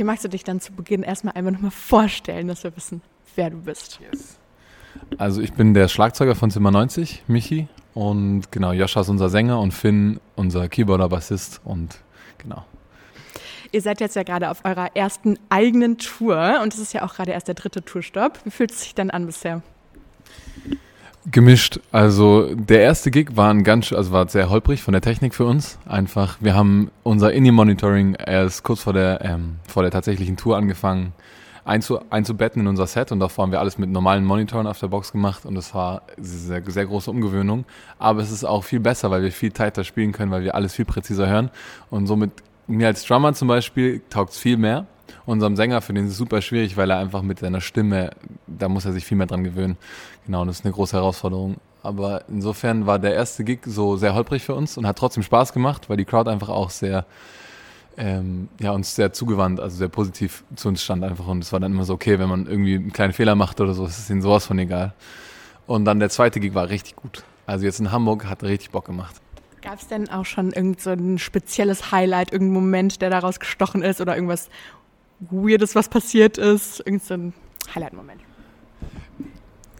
Michi, magst du dich dann zu Beginn erstmal einmal nochmal vorstellen, dass wir wissen, wer du bist? Yes. Also ich bin der Schlagzeuger von Zimmer 90, Michi. Und genau, Joscha ist unser Sänger und Finn unser Keyboarder, Bassist und genau. Ihr seid jetzt ja gerade auf eurer ersten eigenen Tour und es ist ja auch gerade erst der dritte Tourstopp. Wie fühlt es sich dann an bisher? Gemischt. Also der erste Gig war ein ganz, also war sehr holprig von der Technik für uns. Einfach, wir haben unser Indie-Monitoring erst kurz vor der ähm, vor der tatsächlichen Tour angefangen einzu, einzubetten in unser Set und davor haben wir alles mit normalen Monitoren auf der Box gemacht und das war sehr, sehr große Umgewöhnung. Aber es ist auch viel besser, weil wir viel tighter spielen können, weil wir alles viel präziser hören und somit mir als Drummer zum Beispiel taugt es viel mehr. Unserem Sänger, für den ist es super schwierig, weil er einfach mit seiner Stimme, da muss er sich viel mehr dran gewöhnen. Genau, und das ist eine große Herausforderung. Aber insofern war der erste Gig so sehr holprig für uns und hat trotzdem Spaß gemacht, weil die Crowd einfach auch sehr, ähm, ja, uns sehr zugewandt, also sehr positiv zu uns stand einfach. Und es war dann immer so, okay, wenn man irgendwie einen kleinen Fehler macht oder so, ist es ihnen sowas von egal. Und dann der zweite Gig war richtig gut. Also jetzt in Hamburg hat richtig Bock gemacht. Gab es denn auch schon irgend so ein spezielles Highlight, irgendein Moment, der daraus gestochen ist oder irgendwas Weirdes, was passiert ist? Irgend so ein Highlight-Moment?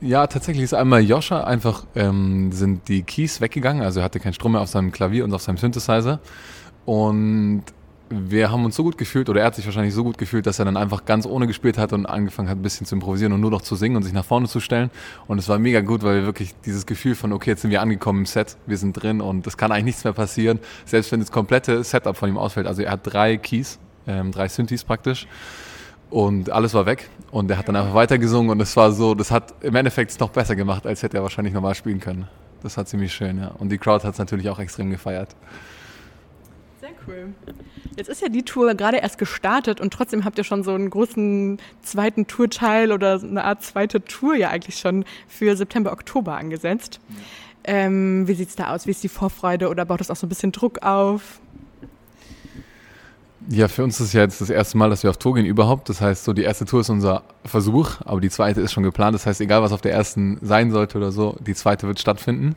Ja, tatsächlich ist einmal Joscha einfach, ähm, sind die Keys weggegangen, also er hatte keinen Strom mehr auf seinem Klavier und auf seinem Synthesizer. Und wir haben uns so gut gefühlt, oder er hat sich wahrscheinlich so gut gefühlt, dass er dann einfach ganz ohne gespielt hat und angefangen hat, ein bisschen zu improvisieren und nur noch zu singen und sich nach vorne zu stellen. Und es war mega gut, weil wir wirklich dieses Gefühl von, okay, jetzt sind wir angekommen im Set, wir sind drin und es kann eigentlich nichts mehr passieren, selbst wenn das komplette Setup von ihm ausfällt. Also er hat drei Keys, ähm, drei Synthes praktisch. Und alles war weg und er hat dann einfach weitergesungen und es war so, das hat im Endeffekt es noch besser gemacht, als hätte er wahrscheinlich normal spielen können. Das war ziemlich schön, ja. Und die Crowd hat es natürlich auch extrem gefeiert cool. Jetzt ist ja die Tour gerade erst gestartet und trotzdem habt ihr schon so einen großen zweiten Tourteil oder eine Art zweite Tour ja eigentlich schon für September, Oktober angesetzt. Ja. Ähm, wie es da aus? Wie ist die Vorfreude oder baut das auch so ein bisschen Druck auf? Ja, für uns ist ja jetzt das erste Mal, dass wir auf Tour gehen überhaupt. Das heißt, so die erste Tour ist unser Versuch, aber die zweite ist schon geplant. Das heißt, egal was auf der ersten sein sollte oder so, die zweite wird stattfinden.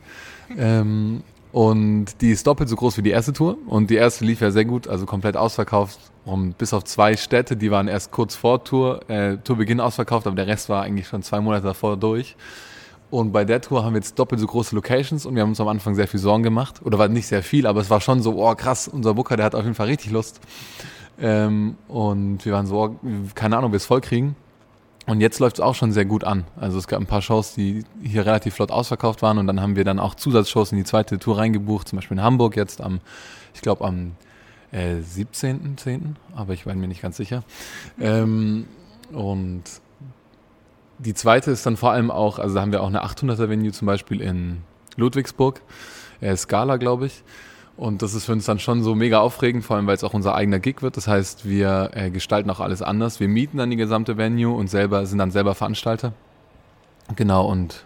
Ähm, und die ist doppelt so groß wie die erste Tour. Und die erste lief ja sehr gut, also komplett ausverkauft. Und bis auf zwei Städte, die waren erst kurz vor Tour, äh, Tourbeginn ausverkauft, aber der Rest war eigentlich schon zwei Monate davor durch. Und bei der Tour haben wir jetzt doppelt so große Locations und wir haben uns am Anfang sehr viel Sorgen gemacht. Oder war nicht sehr viel, aber es war schon so, oh krass, unser Booker, der hat auf jeden Fall richtig Lust. Ähm, und wir waren so, oh, keine Ahnung, ob wir es voll kriegen. Und jetzt läuft es auch schon sehr gut an. Also es gab ein paar Shows, die hier relativ flott ausverkauft waren und dann haben wir dann auch Zusatzshows in die zweite Tour reingebucht, zum Beispiel in Hamburg jetzt am, ich glaube am äh, 17.10., aber ich war mir nicht ganz sicher. Ähm, und die zweite ist dann vor allem auch, also da haben wir auch eine 800er Venue zum Beispiel in Ludwigsburg, äh, Scala glaube ich. Und das ist für uns dann schon so mega aufregend, vor allem weil es auch unser eigener Gig wird. Das heißt, wir äh, gestalten auch alles anders. Wir mieten dann die gesamte Venue und selber sind dann selber Veranstalter. Genau und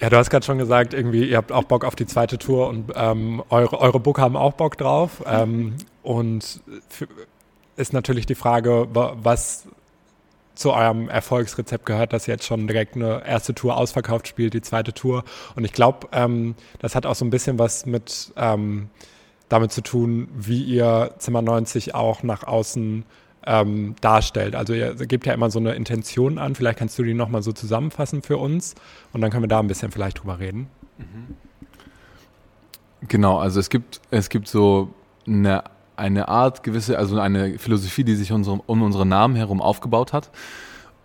ja, du hast gerade schon gesagt, irgendwie, ihr habt auch Bock auf die zweite Tour und ähm, eure, eure Book haben auch Bock drauf. Ähm, und ist natürlich die Frage, was zu eurem Erfolgsrezept gehört, dass ihr jetzt schon direkt eine erste Tour ausverkauft spielt, die zweite Tour. Und ich glaube, ähm, das hat auch so ein bisschen was mit ähm, damit zu tun, wie ihr Zimmer 90 auch nach außen ähm, darstellt. Also ihr gebt ja immer so eine Intention an. Vielleicht kannst du die nochmal so zusammenfassen für uns und dann können wir da ein bisschen vielleicht drüber reden. Mhm. Genau, also es gibt, es gibt so eine eine Art gewisse, also eine Philosophie, die sich unsere, um unseren Namen herum aufgebaut hat,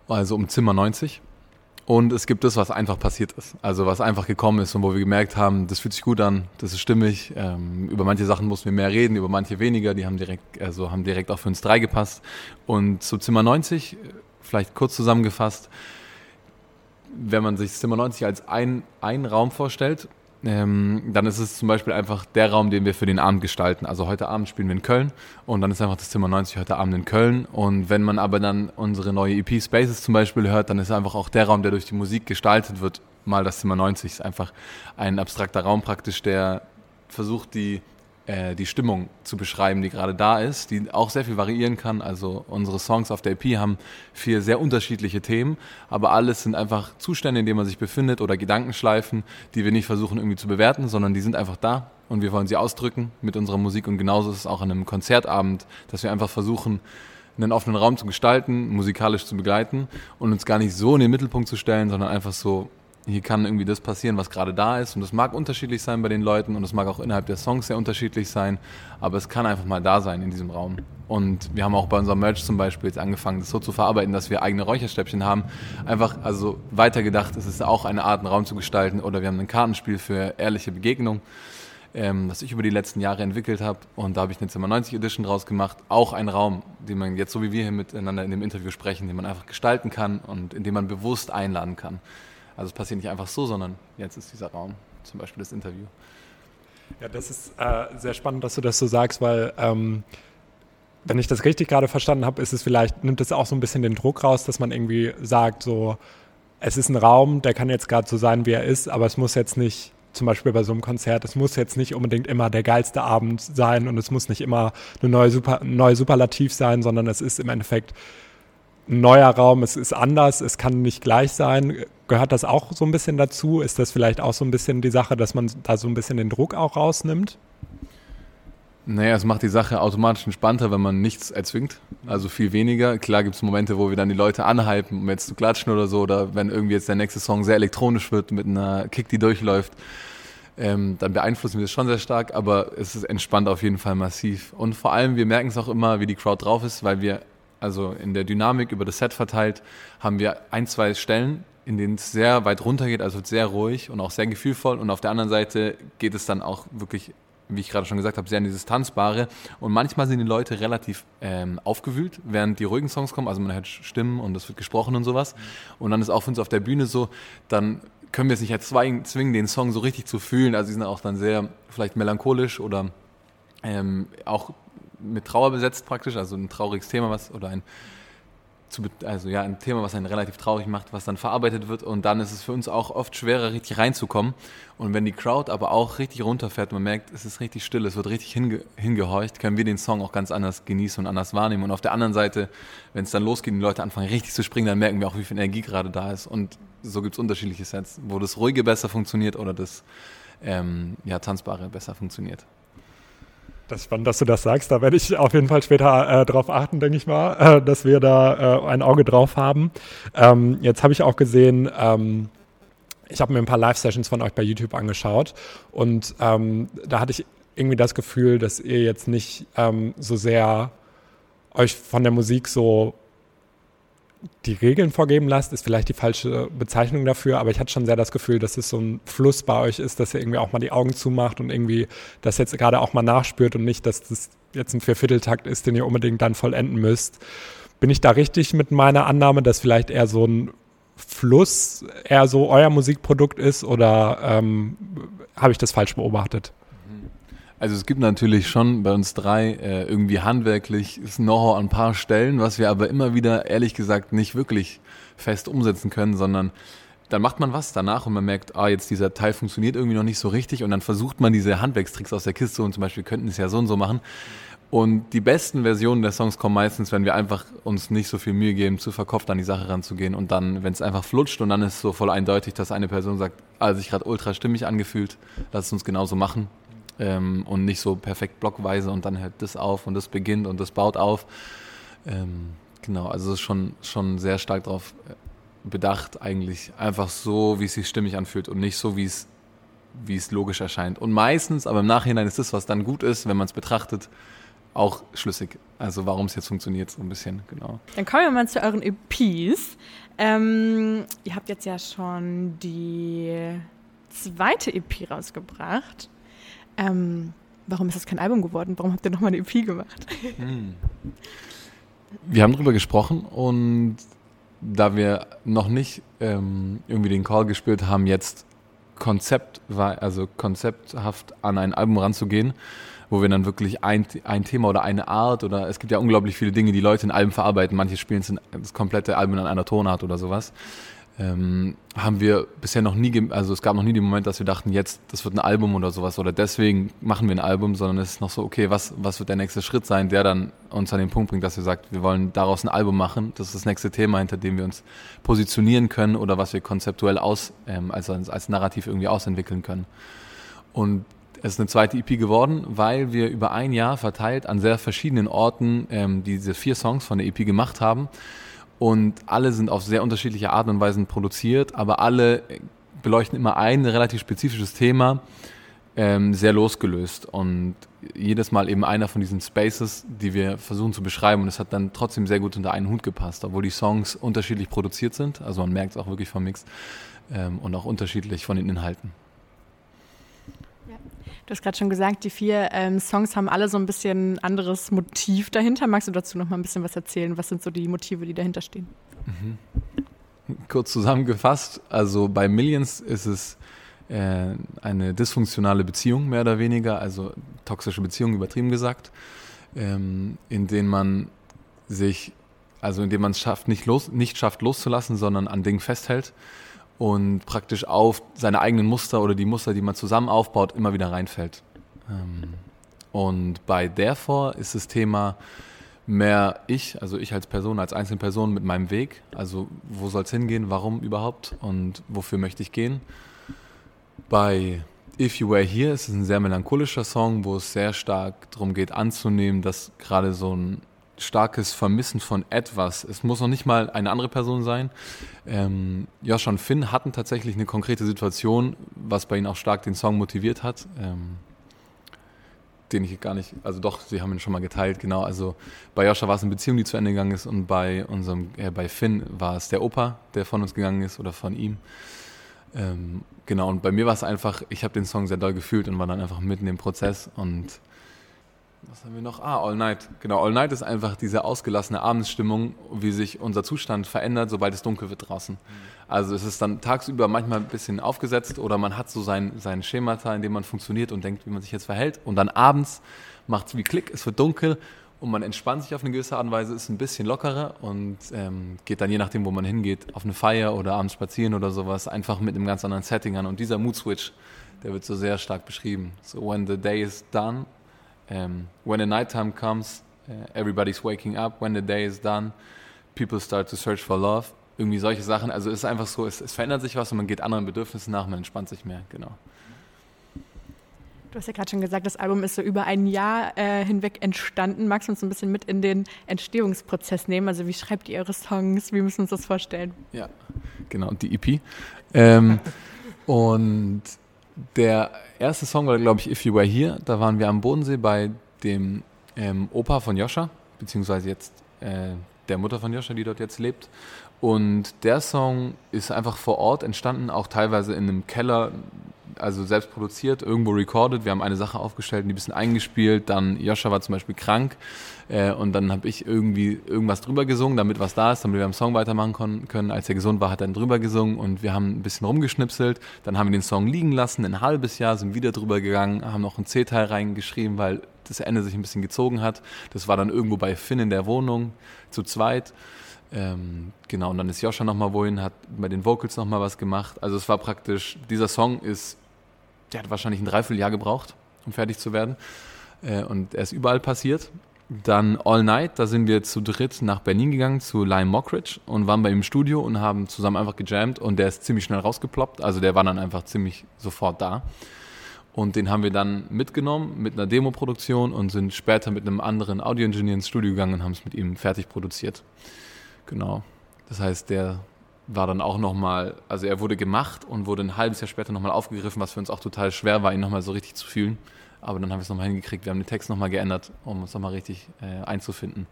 also um Zimmer 90. Und es gibt das, was einfach passiert ist. Also was einfach gekommen ist und wo wir gemerkt haben, das fühlt sich gut an, das ist stimmig. Ähm, über manche Sachen mussten wir mehr reden, über manche weniger. Die haben direkt, also haben direkt auch für uns drei gepasst. Und zu Zimmer 90, vielleicht kurz zusammengefasst, wenn man sich Zimmer 90 als ein, ein Raum vorstellt, ähm, dann ist es zum Beispiel einfach der Raum, den wir für den Abend gestalten. Also heute Abend spielen wir in Köln und dann ist einfach das Zimmer 90 heute Abend in Köln. Und wenn man aber dann unsere neue EP Spaces zum Beispiel hört, dann ist einfach auch der Raum, der durch die Musik gestaltet wird, mal das Zimmer 90. Ist einfach ein abstrakter Raum praktisch, der versucht, die äh, die Stimmung zu beschreiben, die gerade da ist, die auch sehr viel variieren kann. Also unsere Songs auf der EP haben vier sehr unterschiedliche Themen, aber alles sind einfach Zustände, in denen man sich befindet oder Gedankenschleifen, die wir nicht versuchen irgendwie zu bewerten, sondern die sind einfach da und wir wollen sie ausdrücken mit unserer Musik und genauso ist es auch an einem Konzertabend, dass wir einfach versuchen, einen offenen Raum zu gestalten, musikalisch zu begleiten und uns gar nicht so in den Mittelpunkt zu stellen, sondern einfach so, hier kann irgendwie das passieren, was gerade da ist. Und das mag unterschiedlich sein bei den Leuten und es mag auch innerhalb der Songs sehr unterschiedlich sein, aber es kann einfach mal da sein in diesem Raum. Und wir haben auch bei unserem Merch zum Beispiel jetzt angefangen, das so zu verarbeiten, dass wir eigene Räucherstäbchen haben. Einfach, also weitergedacht, es ist auch eine Art, einen Raum zu gestalten. Oder wir haben ein Kartenspiel für ehrliche Begegnung ähm, das ich über die letzten Jahre entwickelt habe. Und da habe ich eine Zimmer 90 Edition draus gemacht. Auch ein Raum, den man jetzt, so wie wir hier miteinander in dem Interview sprechen, den man einfach gestalten kann und in dem man bewusst einladen kann. Also es passiert nicht einfach so, sondern jetzt ist dieser Raum, zum Beispiel das Interview. Ja, das ist äh, sehr spannend, dass du das so sagst, weil ähm, wenn ich das richtig gerade verstanden habe, ist es vielleicht, nimmt es auch so ein bisschen den Druck raus, dass man irgendwie sagt, so, es ist ein Raum, der kann jetzt gerade so sein, wie er ist, aber es muss jetzt nicht zum Beispiel bei so einem Konzert, es muss jetzt nicht unbedingt immer der geilste Abend sein und es muss nicht immer eine neue, Super, neue Superlativ sein, sondern es ist im Endeffekt ein neuer Raum, es ist anders, es kann nicht gleich sein. Gehört das auch so ein bisschen dazu? Ist das vielleicht auch so ein bisschen die Sache, dass man da so ein bisschen den Druck auch rausnimmt? Naja, es macht die Sache automatisch entspannter, wenn man nichts erzwingt. Also viel weniger. Klar gibt es Momente, wo wir dann die Leute anhypen, um jetzt zu klatschen oder so. Oder wenn irgendwie jetzt der nächste Song sehr elektronisch wird, mit einer Kick, die durchläuft, ähm, dann beeinflussen wir das schon sehr stark. Aber es ist entspannt auf jeden Fall massiv. Und vor allem, wir merken es auch immer, wie die Crowd drauf ist, weil wir, also in der Dynamik über das Set verteilt, haben wir ein, zwei Stellen, in denen es sehr weit runter geht, also sehr ruhig und auch sehr gefühlvoll. Und auf der anderen Seite geht es dann auch wirklich wie ich gerade schon gesagt habe, sehr in dieses Tanzbare. Und manchmal sind die Leute relativ ähm, aufgewühlt, während die ruhigen Songs kommen. Also man hört Stimmen und es wird gesprochen und sowas. Und dann ist auch für uns auf der Bühne so, dann können wir es nicht erzwingen, zwingen, den Song so richtig zu fühlen. Also sie sind auch dann sehr vielleicht melancholisch oder ähm, auch mit Trauer besetzt praktisch, also ein trauriges Thema was oder ein also ja, ein Thema, was einen relativ traurig macht, was dann verarbeitet wird und dann ist es für uns auch oft schwerer, richtig reinzukommen. Und wenn die Crowd aber auch richtig runterfährt, man merkt, es ist richtig still, es wird richtig hinge hingehorcht, können wir den Song auch ganz anders genießen und anders wahrnehmen. Und auf der anderen Seite, wenn es dann losgeht und die Leute anfangen richtig zu springen, dann merken wir auch, wie viel Energie gerade da ist. Und so gibt es unterschiedliche Sets, wo das Ruhige besser funktioniert oder das ähm, ja, Tanzbare besser funktioniert. Das ist spannend, dass du das sagst. Da werde ich auf jeden Fall später äh, drauf achten, denke ich mal, äh, dass wir da äh, ein Auge drauf haben. Ähm, jetzt habe ich auch gesehen, ähm, ich habe mir ein paar Live-Sessions von euch bei YouTube angeschaut und ähm, da hatte ich irgendwie das Gefühl, dass ihr jetzt nicht ähm, so sehr euch von der Musik so die Regeln vorgeben lasst, ist vielleicht die falsche Bezeichnung dafür, aber ich hatte schon sehr das Gefühl, dass es so ein Fluss bei euch ist, dass ihr irgendwie auch mal die Augen zumacht und irgendwie das jetzt gerade auch mal nachspürt und nicht, dass das jetzt ein Viervierteltakt ist, den ihr unbedingt dann vollenden müsst. Bin ich da richtig mit meiner Annahme, dass vielleicht eher so ein Fluss eher so euer Musikprodukt ist oder ähm, habe ich das falsch beobachtet? Also es gibt natürlich schon bei uns drei äh, irgendwie handwerklich Know-how an ein paar Stellen, was wir aber immer wieder ehrlich gesagt nicht wirklich fest umsetzen können, sondern dann macht man was danach und man merkt, ah, jetzt dieser Teil funktioniert irgendwie noch nicht so richtig und dann versucht man diese Handwerkstricks aus der Kiste und zum Beispiel könnten es ja so und so machen. Und die besten Versionen der Songs kommen meistens, wenn wir einfach uns nicht so viel Mühe geben, zu verkopft an die Sache ranzugehen und dann, wenn es einfach flutscht und dann ist es so voll eindeutig, dass eine Person sagt, ah, sich gerade ultra stimmig angefühlt, lass es uns genauso machen ähm, und nicht so perfekt blockweise und dann hört das auf und das beginnt und das baut auf. Ähm, genau, also es ist schon, schon sehr stark darauf äh, bedacht, eigentlich einfach so, wie es sich stimmig anfühlt und nicht so, wie es, wie es logisch erscheint. Und meistens, aber im Nachhinein ist das, was dann gut ist, wenn man es betrachtet, auch schlüssig. Also warum es jetzt funktioniert, so ein bisschen, genau. Dann kommen wir mal zu euren EPs. Ähm, ihr habt jetzt ja schon die zweite EP rausgebracht. Ähm, warum ist das kein Album geworden? Warum habt ihr nochmal eine EP gemacht? Hm. Wir haben darüber gesprochen und da wir noch nicht ähm, irgendwie den Call gespürt haben, jetzt Konzept also konzepthaft an ein Album ranzugehen, wo wir dann wirklich ein, ein Thema oder eine Art oder es gibt ja unglaublich viele Dinge, die Leute in Alben verarbeiten. Manche spielen das komplette Album in einer Tonart oder sowas ähm, haben wir bisher noch nie, also es gab noch nie den Moment, dass wir dachten, jetzt, das wird ein Album oder sowas oder deswegen machen wir ein Album, sondern es ist noch so, okay, was, was wird der nächste Schritt sein, der dann uns an den Punkt bringt, dass wir sagt, wir wollen daraus ein Album machen. Das ist das nächste Thema, hinter dem wir uns positionieren können oder was wir konzeptuell aus, ähm, also als, als Narrativ irgendwie ausentwickeln können. Und Es ist eine zweite EP geworden, weil wir über ein Jahr verteilt an sehr verschiedenen Orten ähm, diese vier Songs von der EP gemacht haben. Und alle sind auf sehr unterschiedliche Arten und Weisen produziert, aber alle beleuchten immer ein relativ spezifisches Thema, ähm, sehr losgelöst. Und jedes Mal eben einer von diesen Spaces, die wir versuchen zu beschreiben. Und es hat dann trotzdem sehr gut unter einen Hut gepasst, obwohl die Songs unterschiedlich produziert sind. Also man merkt es auch wirklich vom Mix ähm, und auch unterschiedlich von den Inhalten. Du hast gerade schon gesagt, die vier ähm, Songs haben alle so ein bisschen anderes Motiv dahinter. Magst du dazu noch mal ein bisschen was erzählen? Was sind so die Motive, die dahinter stehen? Mhm. Kurz zusammengefasst, also bei Millions ist es äh, eine dysfunktionale Beziehung, mehr oder weniger, also toxische Beziehung übertrieben gesagt, ähm, in denen man sich, also in dem man es schafft, nicht, los, nicht schafft loszulassen, sondern an Dingen festhält und praktisch auf seine eigenen Muster oder die Muster, die man zusammen aufbaut, immer wieder reinfällt. Ähm, und bei Therefore ist das Thema mehr ich, also ich als Person, als Einzelperson mit meinem Weg. Also wo soll es hingehen, warum überhaupt und wofür möchte ich gehen. Bei If You Were Here ist es ein sehr melancholischer Song, wo es sehr stark darum geht anzunehmen, dass gerade so ein starkes Vermissen von etwas. Es muss noch nicht mal eine andere Person sein. Ähm, Josh und Finn hatten tatsächlich eine konkrete Situation, was bei ihnen auch stark den Song motiviert hat. Ähm, den ich gar nicht, also doch, sie haben ihn schon mal geteilt, genau. Also bei Joscha war es eine Beziehung, die zu Ende gegangen ist und bei unserem, äh, bei Finn war es der Opa, der von uns gegangen ist oder von ihm. Ähm, genau, und bei mir war es einfach, ich habe den Song sehr doll gefühlt und war dann einfach mitten im Prozess und was haben wir noch? Ah, All Night. Genau, All Night ist einfach diese ausgelassene Abendsstimmung, wie sich unser Zustand verändert, sobald es dunkel wird draußen. Mhm. Also es ist dann tagsüber manchmal ein bisschen aufgesetzt oder man hat so sein, sein Schemata, in dem man funktioniert und denkt, wie man sich jetzt verhält. Und dann abends macht es wie Klick, es wird dunkel und man entspannt sich auf eine gewisse Art und Weise, ist ein bisschen lockerer und ähm, geht dann je nachdem, wo man hingeht, auf eine Feier oder abends spazieren oder sowas, einfach mit einem ganz anderen Setting an. Und dieser Mood Switch, der wird so sehr stark beschrieben. So when the day is done um, when the nighttime comes, uh, everybody's waking up. When the day is done, people start to search for love. Irgendwie solche Sachen. Also es ist einfach so, es, es verändert sich was und man geht anderen Bedürfnissen nach, man entspannt sich mehr, genau. Du hast ja gerade schon gesagt, das Album ist so über ein Jahr äh, hinweg entstanden. Magst du uns ein bisschen mit in den Entstehungsprozess nehmen? Also wie schreibt ihr eure Songs? Wie müssen wir uns das vorstellen? Ja, genau, die EP. Ähm, und der erste Song war, glaube ich, If You Were Here. Da waren wir am Bodensee bei dem ähm, Opa von Joscha, beziehungsweise jetzt äh, der Mutter von Joscha, die dort jetzt lebt. Und der Song ist einfach vor Ort entstanden, auch teilweise in einem Keller also selbst produziert, irgendwo recorded. Wir haben eine Sache aufgestellt, die ein bisschen eingespielt. Dann Joscha war zum Beispiel krank äh, und dann habe ich irgendwie irgendwas drüber gesungen, damit was da ist, damit wir am Song weitermachen können. Als er gesund war, hat er dann drüber gesungen und wir haben ein bisschen rumgeschnipselt. Dann haben wir den Song liegen lassen, ein halbes Jahr, sind wieder drüber gegangen, haben noch ein C-Teil reingeschrieben, weil das Ende sich ein bisschen gezogen hat. Das war dann irgendwo bei Finn in der Wohnung zu zweit. Ähm, genau, und dann ist Joscha nochmal wohin, hat bei den Vocals nochmal was gemacht. Also es war praktisch, dieser Song ist der hat wahrscheinlich ein Dreivierteljahr gebraucht, um fertig zu werden. Äh, und er ist überall passiert. Dann All Night, da sind wir zu dritt nach Berlin gegangen zu Lime Mockridge und waren bei ihm im Studio und haben zusammen einfach gejammt und der ist ziemlich schnell rausgeploppt. Also der war dann einfach ziemlich sofort da. Und den haben wir dann mitgenommen mit einer Demo-Produktion und sind später mit einem anderen Audio-Engineer ins Studio gegangen und haben es mit ihm fertig produziert. Genau. Das heißt, der war dann auch nochmal, also er wurde gemacht und wurde ein halbes Jahr später nochmal aufgegriffen, was für uns auch total schwer war, ihn nochmal so richtig zu fühlen. Aber dann haben wir es nochmal hingekriegt. Wir haben den Text nochmal geändert, um uns nochmal richtig äh, einzufinden.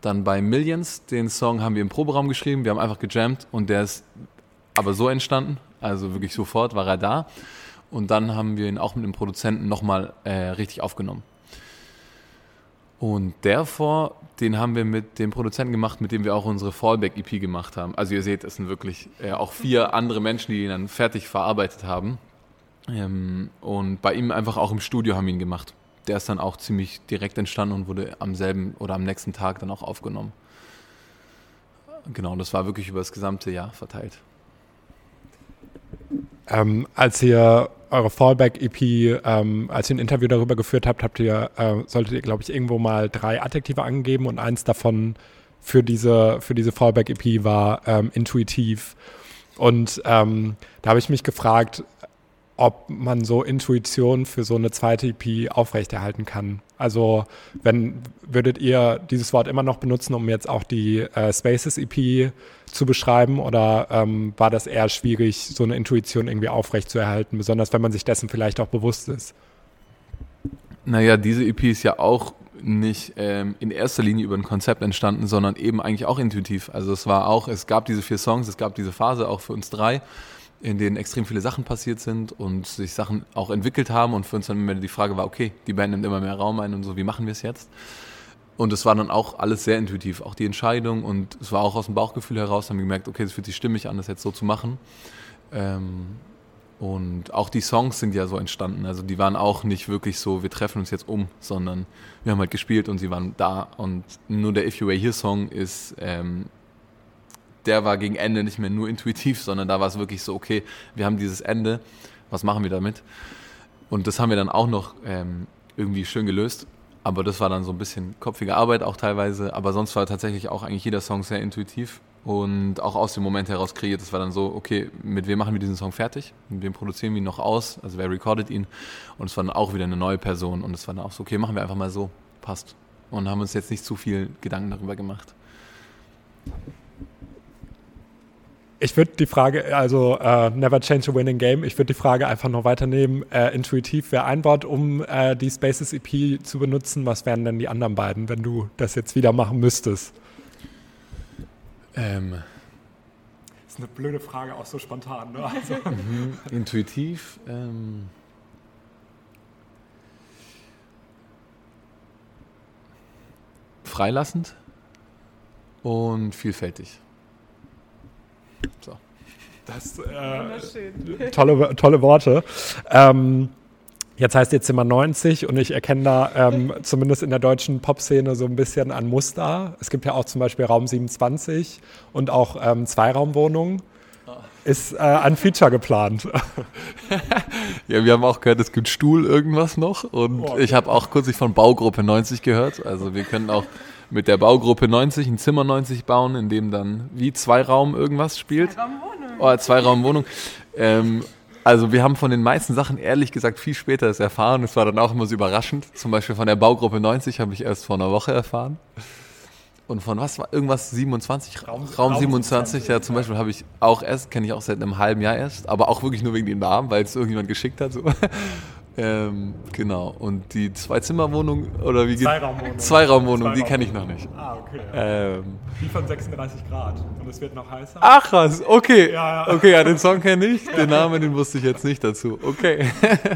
Dann bei Millions, den Song haben wir im Proberaum geschrieben. Wir haben einfach gejammt und der ist aber so entstanden. Also wirklich sofort war er da. Und dann haben wir ihn auch mit dem Produzenten nochmal äh, richtig aufgenommen. Und der vor, den haben wir mit dem Produzenten gemacht, mit dem wir auch unsere Fallback-EP gemacht haben. Also ihr seht, es sind wirklich äh, auch vier andere Menschen, die ihn dann fertig verarbeitet haben. Ähm, und bei ihm einfach auch im Studio haben wir ihn gemacht. Der ist dann auch ziemlich direkt entstanden und wurde am selben oder am nächsten Tag dann auch aufgenommen. Genau, das war wirklich über das gesamte Jahr verteilt. Ähm, als ihr eure Fallback-EP, ähm, als ihr ein Interview darüber geführt habt, habt ihr, äh, solltet ihr, glaube ich, irgendwo mal drei Adjektive angeben und eins davon für diese, für diese Fallback-EP war ähm, intuitiv. Und ähm, da habe ich mich gefragt, ob man so Intuition für so eine zweite EP aufrechterhalten kann. Also wenn würdet ihr dieses Wort immer noch benutzen, um jetzt auch die äh, Spaces EP zu beschreiben, oder ähm, war das eher schwierig, so eine Intuition irgendwie aufrechtzuerhalten, besonders wenn man sich dessen vielleicht auch bewusst ist? Naja, diese EP ist ja auch nicht ähm, in erster Linie über ein Konzept entstanden, sondern eben eigentlich auch intuitiv. Also es war auch, es gab diese vier Songs, es gab diese Phase auch für uns drei in denen extrem viele Sachen passiert sind und sich Sachen auch entwickelt haben und für uns dann immer die Frage war, okay, die Band nimmt immer mehr Raum ein und so, wie machen wir es jetzt? Und es war dann auch alles sehr intuitiv, auch die Entscheidung und es war auch aus dem Bauchgefühl heraus, haben wir gemerkt, okay, es fühlt sich stimmig an, das jetzt so zu machen. Ähm, und auch die Songs sind ja so entstanden, also die waren auch nicht wirklich so, wir treffen uns jetzt um, sondern wir haben halt gespielt und sie waren da und nur der If You Were Here Song ist ähm, der war gegen Ende nicht mehr nur intuitiv, sondern da war es wirklich so, okay, wir haben dieses Ende, was machen wir damit? Und das haben wir dann auch noch ähm, irgendwie schön gelöst. Aber das war dann so ein bisschen kopfige Arbeit auch teilweise. Aber sonst war tatsächlich auch eigentlich jeder Song sehr intuitiv und auch aus dem Moment heraus kreiert. Das war dann so, okay, mit wem machen wir diesen Song fertig? Mit wem produzieren wir ihn noch aus? Also wer recordet ihn? Und es war dann auch wieder eine neue Person. Und es war dann auch so, okay, machen wir einfach mal so. Passt. Und haben uns jetzt nicht zu viel Gedanken darüber gemacht. Ich würde die Frage, also uh, never change a winning game, ich würde die Frage einfach noch weiternehmen. Uh, intuitiv wäre ein Wort, um uh, die Spaces EP zu benutzen. Was wären denn die anderen beiden, wenn du das jetzt wieder machen müsstest? Ähm. Das ist eine blöde Frage, auch so spontan. Ne? Also. Mhm. Intuitiv. Ähm. Freilassend und vielfältig. Das äh, tolle, tolle Worte. Ähm, jetzt heißt jetzt Zimmer 90 und ich erkenne da ähm, zumindest in der deutschen Pop-Szene so ein bisschen ein Muster. Es gibt ja auch zum Beispiel Raum 27 und auch ähm, Zweiraumwohnungen. Ist äh, ein Feature geplant. ja, wir haben auch gehört, es gibt Stuhl irgendwas noch und oh, okay. ich habe auch kürzlich von Baugruppe 90 gehört. Also wir können auch mit der Baugruppe 90 ein Zimmer 90 bauen, in dem dann wie Zweiraum irgendwas spielt. Zweiraumwohnung. Oh, Zweiraumwohnung. Ähm, also wir haben von den meisten Sachen ehrlich gesagt viel später das erfahren. Es war dann auch immer so überraschend. Zum Beispiel von der Baugruppe 90 habe ich erst vor einer Woche erfahren. Und von was war irgendwas 27? Raum, Raum 27, ja zum Beispiel habe ich auch erst, kenne ich auch seit einem halben Jahr erst, aber auch wirklich nur wegen dem Namen, weil es irgendjemand geschickt hat. So. Ähm, genau. Und die Zwei-Zimmer-Wohnung oder wie geht Zweiraumwohnung. Zweiraumwohnung, die kenne ich noch nicht. Ah, okay. Ähm, die von 36 Grad. Und es wird noch heißer. Ach was, okay. Ja, ja. Okay, ja, den Song kenne ich. Den Namen, den wusste ich jetzt nicht dazu. Okay.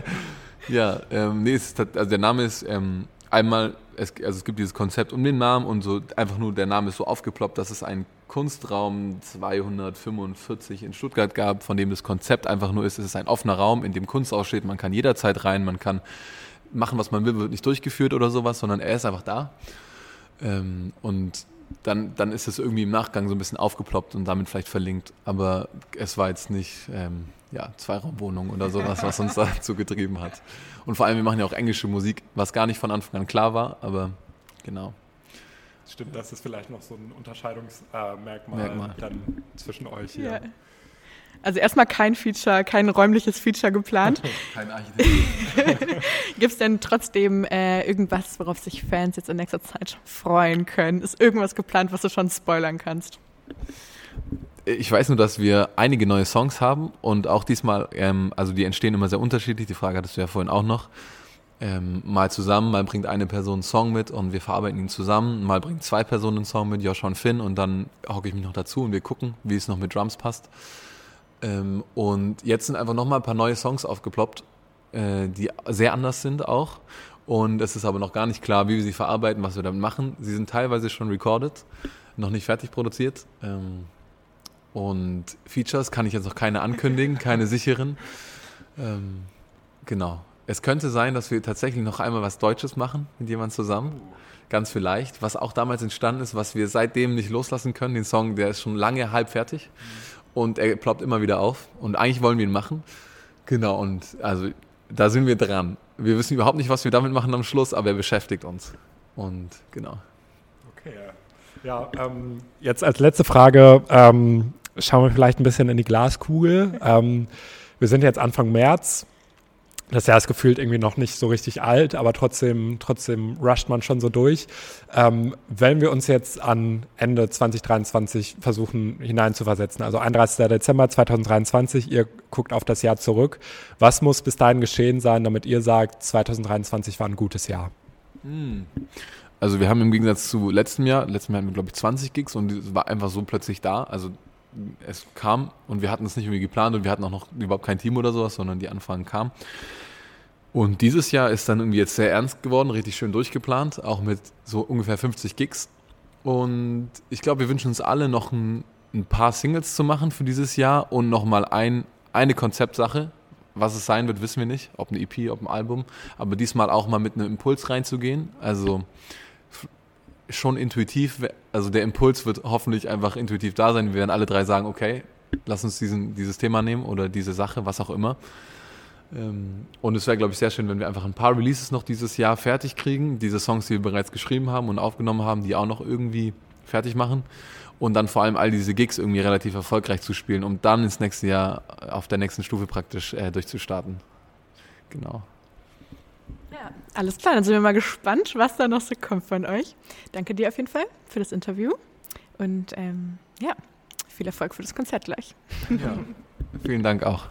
ja, ähm, nee, ist, also der Name ist ähm, einmal, es, also es gibt dieses Konzept um den Namen und so einfach nur der Name ist so aufgeploppt, dass es ein Kunstraum 245 in Stuttgart gab, von dem das Konzept einfach nur ist, es ist ein offener Raum, in dem Kunst aussteht, man kann jederzeit rein, man kann machen, was man will, wird nicht durchgeführt oder sowas, sondern er ist einfach da. Ähm, und dann, dann ist es irgendwie im Nachgang so ein bisschen aufgeploppt und damit vielleicht verlinkt. Aber es war jetzt nicht ähm, ja, Zweiraumwohnung oder sowas, was uns dazu getrieben hat. Und vor allem, wir machen ja auch englische Musik, was gar nicht von Anfang an klar war, aber genau. Stimmt, das ist vielleicht noch so ein Unterscheidungsmerkmal äh, dann zwischen euch hier. Ja. Also erstmal kein Feature, kein räumliches Feature geplant. kein Architekt. Gibt es denn trotzdem äh, irgendwas, worauf sich Fans jetzt in nächster Zeit freuen können? Ist irgendwas geplant, was du schon spoilern kannst? Ich weiß nur, dass wir einige neue Songs haben und auch diesmal, ähm, also die entstehen immer sehr unterschiedlich. Die Frage hattest du ja vorhin auch noch ähm, mal zusammen, mal bringt eine Person einen Song mit und wir verarbeiten ihn zusammen, mal bringen zwei Personen einen Song mit, Joshua und Finn und dann hocke ich mich noch dazu und wir gucken, wie es noch mit Drums passt. Ähm, und jetzt sind einfach nochmal ein paar neue Songs aufgeploppt, äh, die sehr anders sind auch. Und es ist aber noch gar nicht klar, wie wir sie verarbeiten, was wir damit machen. Sie sind teilweise schon recorded, noch nicht fertig produziert. Ähm, und Features kann ich jetzt noch keine ankündigen, keine sicheren. Ähm, genau. Es könnte sein, dass wir tatsächlich noch einmal was Deutsches machen mit jemandem zusammen. Ganz vielleicht. Was auch damals entstanden ist, was wir seitdem nicht loslassen können. Den Song, der ist schon lange halb fertig. Und er ploppt immer wieder auf. Und eigentlich wollen wir ihn machen. Genau, und also da sind wir dran. Wir wissen überhaupt nicht, was wir damit machen am Schluss, aber er beschäftigt uns. Und genau. Okay. Ja, ähm, jetzt als letzte Frage ähm, schauen wir vielleicht ein bisschen in die Glaskugel. Ähm, wir sind jetzt Anfang März. Das Jahr ist gefühlt irgendwie noch nicht so richtig alt, aber trotzdem, trotzdem rusht man schon so durch. Ähm, wenn wir uns jetzt an Ende 2023 versuchen hineinzuversetzen, also 31. Dezember 2023, ihr guckt auf das Jahr zurück. Was muss bis dahin geschehen sein, damit ihr sagt, 2023 war ein gutes Jahr? Hm. Also wir haben im Gegensatz zu letztem Jahr, letztem Jahr hatten wir glaube ich 20 Gigs und es war einfach so plötzlich da. Also es kam und wir hatten es nicht irgendwie geplant und wir hatten auch noch überhaupt kein Team oder sowas, sondern die Anfragen kamen. Und dieses Jahr ist dann irgendwie jetzt sehr ernst geworden, richtig schön durchgeplant, auch mit so ungefähr 50 Gigs. Und ich glaube, wir wünschen uns alle noch ein, ein, paar Singles zu machen für dieses Jahr und nochmal ein, eine Konzeptsache. Was es sein wird, wissen wir nicht, ob eine EP, ob ein Album, aber diesmal auch mal mit einem Impuls reinzugehen. Also schon intuitiv, also der Impuls wird hoffentlich einfach intuitiv da sein. Wir werden alle drei sagen, okay, lass uns diesen, dieses Thema nehmen oder diese Sache, was auch immer. Ähm, und es wäre, glaube ich, sehr schön, wenn wir einfach ein paar Releases noch dieses Jahr fertig kriegen, diese Songs, die wir bereits geschrieben haben und aufgenommen haben, die auch noch irgendwie fertig machen und dann vor allem all diese Gigs irgendwie relativ erfolgreich zu spielen, um dann ins nächste Jahr auf der nächsten Stufe praktisch äh, durchzustarten. Genau. Alles klar. Dann sind wir mal gespannt, was da noch so kommt von euch. Danke dir auf jeden Fall für das Interview und ähm, ja, viel Erfolg für das Konzert gleich. Ja, vielen Dank auch.